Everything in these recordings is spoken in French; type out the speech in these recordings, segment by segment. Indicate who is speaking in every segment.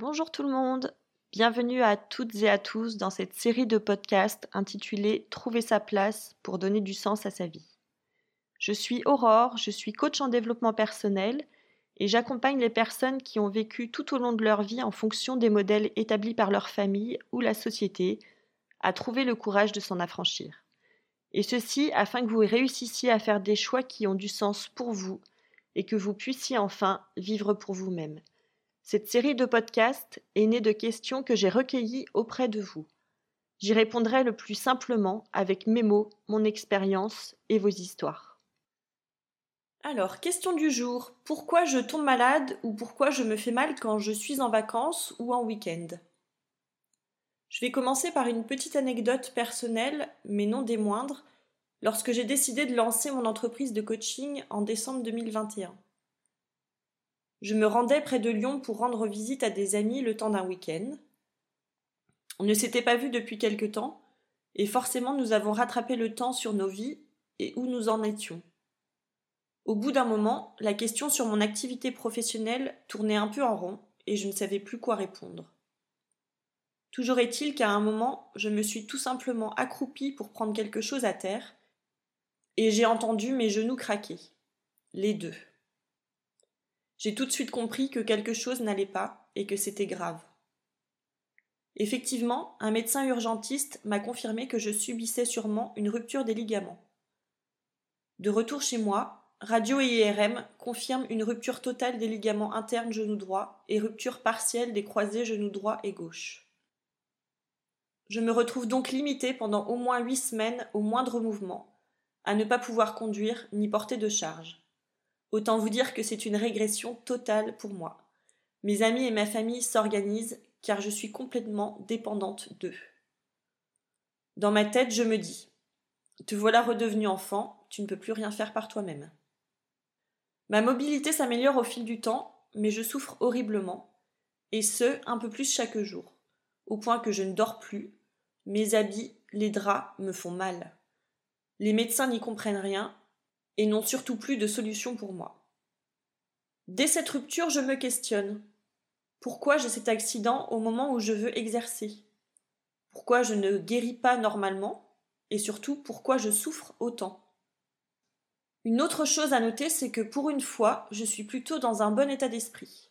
Speaker 1: Bonjour tout le monde, bienvenue à toutes et à tous dans cette série de podcasts intitulée Trouver sa place pour donner du sens à sa vie. Je suis Aurore, je suis coach en développement personnel et j'accompagne les personnes qui ont vécu tout au long de leur vie en fonction des modèles établis par leur famille ou la société à trouver le courage de s'en affranchir. Et ceci afin que vous réussissiez à faire des choix qui ont du sens pour vous et que vous puissiez enfin vivre pour vous-même. Cette série de podcasts est née de questions que j'ai recueillies auprès de vous. J'y répondrai le plus simplement avec mes mots, mon expérience et vos histoires. Alors, question du jour. Pourquoi je tombe malade ou pourquoi je me fais mal quand je suis en vacances ou en week-end? Je vais commencer par une petite anecdote personnelle, mais non des moindres, lorsque j'ai décidé de lancer mon entreprise de coaching en décembre 2021. Je me rendais près de Lyon pour rendre visite à des amis le temps d'un week-end. On ne s'était pas vu depuis quelque temps, et forcément nous avons rattrapé le temps sur nos vies et où nous en étions. Au bout d'un moment, la question sur mon activité professionnelle tournait un peu en rond, et je ne savais plus quoi répondre. Toujours est-il qu'à un moment, je me suis tout simplement accroupie pour prendre quelque chose à terre, et j'ai entendu mes genoux craquer. Les deux j'ai tout de suite compris que quelque chose n'allait pas et que c'était grave. Effectivement, un médecin urgentiste m'a confirmé que je subissais sûrement une rupture des ligaments. De retour chez moi, radio et IRM confirment une rupture totale des ligaments internes genou droit et rupture partielle des croisés genou droit et gauche. Je me retrouve donc limitée pendant au moins huit semaines au moindre mouvement, à ne pas pouvoir conduire ni porter de charge. Autant vous dire que c'est une régression totale pour moi. Mes amis et ma famille s'organisent car je suis complètement dépendante d'eux. Dans ma tête, je me dis Te voilà redevenu enfant, tu ne peux plus rien faire par toi-même. Ma mobilité s'améliore au fil du temps, mais je souffre horriblement, et ce, un peu plus chaque jour, au point que je ne dors plus, mes habits, les draps me font mal. Les médecins n'y comprennent rien, et n'ont surtout plus de solution pour moi. Dès cette rupture, je me questionne. Pourquoi j'ai cet accident au moment où je veux exercer? Pourquoi je ne guéris pas normalement? Et surtout, pourquoi je souffre autant? Une autre chose à noter, c'est que pour une fois, je suis plutôt dans un bon état d'esprit.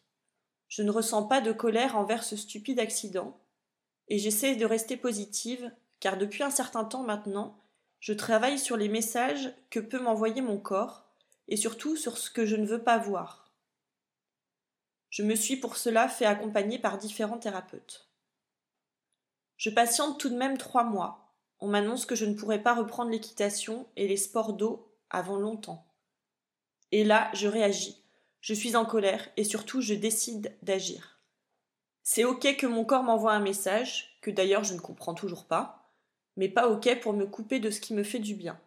Speaker 1: Je ne ressens pas de colère envers ce stupide accident, et j'essaie de rester positive, car depuis un certain temps maintenant, je travaille sur les messages que peut m'envoyer mon corps et surtout sur ce que je ne veux pas voir. Je me suis pour cela fait accompagner par différents thérapeutes. Je patiente tout de même trois mois. On m'annonce que je ne pourrai pas reprendre l'équitation et les sports d'eau avant longtemps. Et là, je réagis. Je suis en colère et surtout je décide d'agir. C'est ok que mon corps m'envoie un message, que d'ailleurs je ne comprends toujours pas, mais pas OK pour me couper de ce qui me fait du bien.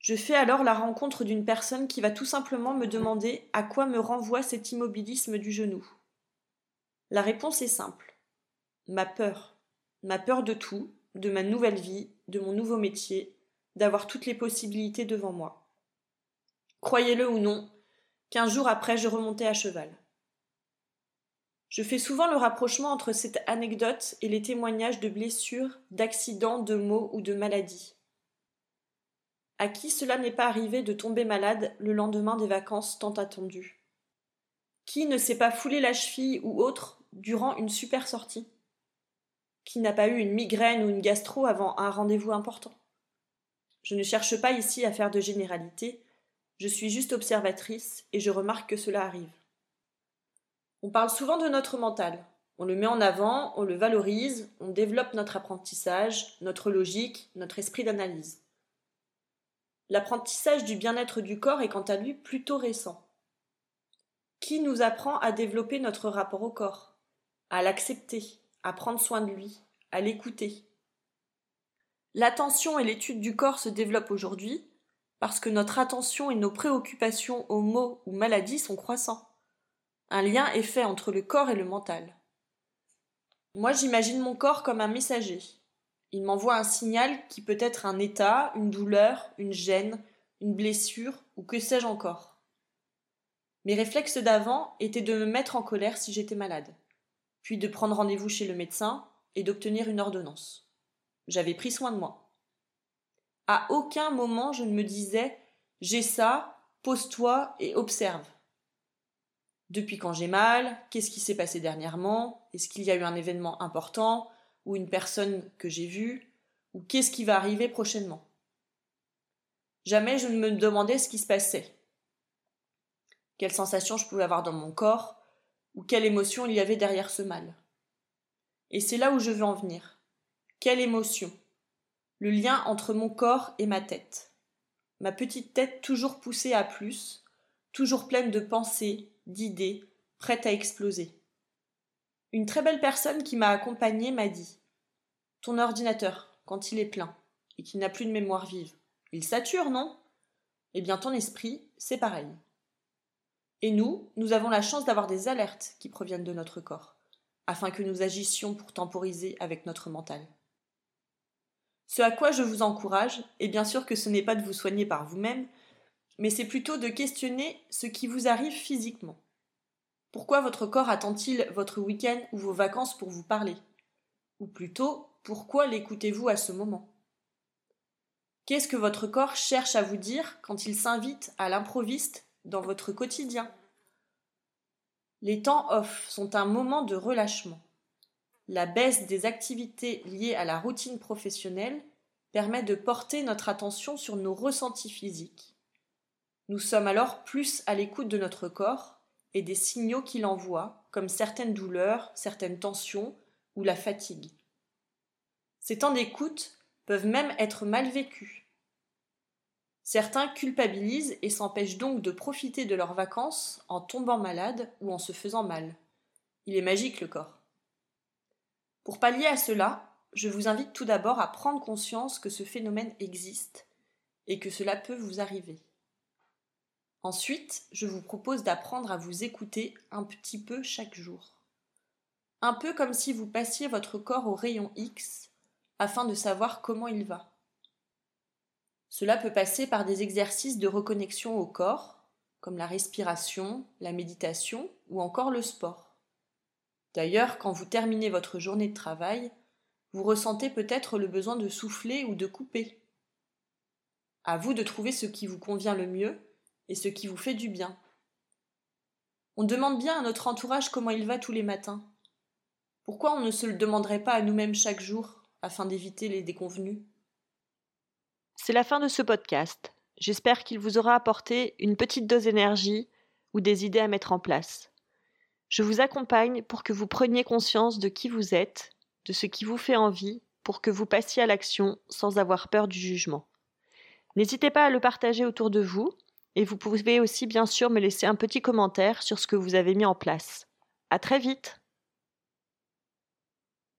Speaker 1: Je fais alors la rencontre d'une personne qui va tout simplement me demander à quoi me renvoie cet immobilisme du genou. La réponse est simple. Ma peur. Ma peur de tout, de ma nouvelle vie, de mon nouveau métier, d'avoir toutes les possibilités devant moi. Croyez-le ou non, quinze jours après je remontais à cheval. Je fais souvent le rapprochement entre cette anecdote et les témoignages de blessures, d'accidents, de maux ou de maladies. À qui cela n'est pas arrivé de tomber malade le lendemain des vacances tant attendues? Qui ne s'est pas foulé la cheville ou autre durant une super sortie? Qui n'a pas eu une migraine ou une gastro avant un rendez-vous important? Je ne cherche pas ici à faire de généralité, je suis juste observatrice et je remarque que cela arrive. On parle souvent de notre mental. On le met en avant, on le valorise, on développe notre apprentissage, notre logique, notre esprit d'analyse. L'apprentissage du bien-être du corps est quant à lui plutôt récent. Qui nous apprend à développer notre rapport au corps, à l'accepter, à prendre soin de lui, à l'écouter? L'attention et l'étude du corps se développent aujourd'hui parce que notre attention et nos préoccupations aux maux ou maladies sont croissants. Un lien est fait entre le corps et le mental. Moi, j'imagine mon corps comme un messager. Il m'envoie un signal qui peut être un état, une douleur, une gêne, une blessure ou que sais-je encore. Mes réflexes d'avant étaient de me mettre en colère si j'étais malade, puis de prendre rendez-vous chez le médecin et d'obtenir une ordonnance. J'avais pris soin de moi. À aucun moment je ne me disais j'ai ça, pose-toi et observe. Depuis quand j'ai mal, qu'est-ce qui s'est passé dernièrement, est-ce qu'il y a eu un événement important, ou une personne que j'ai vue, ou qu'est-ce qui va arriver prochainement? Jamais je ne me demandais ce qui se passait, quelle sensation je pouvais avoir dans mon corps, ou quelle émotion il y avait derrière ce mal? Et c'est là où je veux en venir. Quelle émotion? Le lien entre mon corps et ma tête. Ma petite tête toujours poussée à plus, toujours pleine de pensées, d'idées, prête à exploser. Une très belle personne qui m'a accompagnée m'a dit Ton ordinateur, quand il est plein, et qu'il n'a plus de mémoire vive, il sature, non? Eh bien, ton esprit, c'est pareil. Et nous, nous avons la chance d'avoir des alertes qui proviennent de notre corps, afin que nous agissions pour temporiser avec notre mental. Ce à quoi je vous encourage est bien sûr que ce n'est pas de vous soigner par vous-même, mais c'est plutôt de questionner ce qui vous arrive physiquement. Pourquoi votre corps attend-il votre week-end ou vos vacances pour vous parler? Ou plutôt, pourquoi l'écoutez-vous à ce moment? Qu'est-ce que votre corps cherche à vous dire quand il s'invite à l'improviste dans votre quotidien? Les temps off sont un moment de relâchement. La baisse des activités liées à la routine professionnelle permet de porter notre attention sur nos ressentis physiques. Nous sommes alors plus à l'écoute de notre corps et des signaux qu'il envoie, comme certaines douleurs, certaines tensions ou la fatigue. Ces temps d'écoute peuvent même être mal vécus. Certains culpabilisent et s'empêchent donc de profiter de leurs vacances en tombant malade ou en se faisant mal. Il est magique le corps. Pour pallier à cela, je vous invite tout d'abord à prendre conscience que ce phénomène existe et que cela peut vous arriver. Ensuite, je vous propose d'apprendre à vous écouter un petit peu chaque jour. Un peu comme si vous passiez votre corps au rayon X afin de savoir comment il va. Cela peut passer par des exercices de reconnexion au corps, comme la respiration, la méditation ou encore le sport. D'ailleurs, quand vous terminez votre journée de travail, vous ressentez peut-être le besoin de souffler ou de couper. À vous de trouver ce qui vous convient le mieux et ce qui vous fait du bien. On demande bien à notre entourage comment il va tous les matins. Pourquoi on ne se le demanderait pas à nous-mêmes chaque jour afin d'éviter les déconvenus?
Speaker 2: C'est la fin de ce podcast. J'espère qu'il vous aura apporté une petite dose d'énergie ou des idées à mettre en place. Je vous accompagne pour que vous preniez conscience de qui vous êtes, de ce qui vous fait envie, pour que vous passiez à l'action sans avoir peur du jugement. N'hésitez pas à le partager autour de vous, et vous pouvez aussi bien sûr me laisser un petit commentaire sur ce que vous avez mis en place. À très vite!